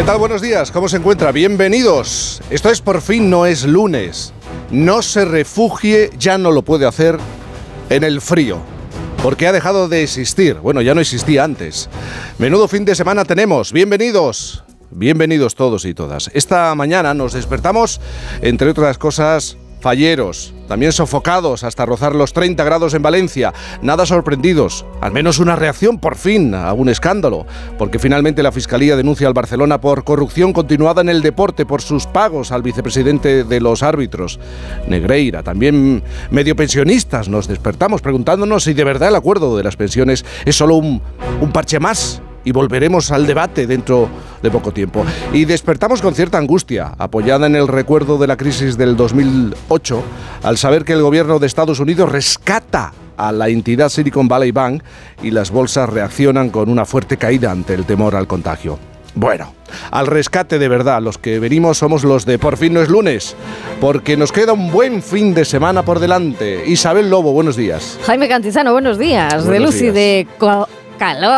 ¿Qué tal? Buenos días, ¿cómo se encuentra? Bienvenidos. Esto es por fin no es lunes. No se refugie, ya no lo puede hacer en el frío. Porque ha dejado de existir. Bueno, ya no existía antes. Menudo fin de semana tenemos. Bienvenidos. Bienvenidos todos y todas. Esta mañana nos despertamos, entre otras cosas, falleros, también sofocados hasta rozar los 30 grados en Valencia, nada sorprendidos, al menos una reacción por fin a un escándalo, porque finalmente la Fiscalía denuncia al Barcelona por corrupción continuada en el deporte por sus pagos al vicepresidente de los árbitros, Negreira, también medio pensionistas, nos despertamos preguntándonos si de verdad el acuerdo de las pensiones es solo un, un parche más y volveremos al debate dentro de poco tiempo. Y despertamos con cierta angustia, apoyada en el recuerdo de la crisis del 2008, al saber que el gobierno de Estados Unidos rescata a la entidad Silicon Valley Bank y las bolsas reaccionan con una fuerte caída ante el temor al contagio. Bueno, al rescate de verdad, los que venimos somos los de Por fin no es lunes, porque nos queda un buen fin de semana por delante. Isabel Lobo, buenos días. Jaime Cantizano, buenos días. Buenos de Lucy días. de calor.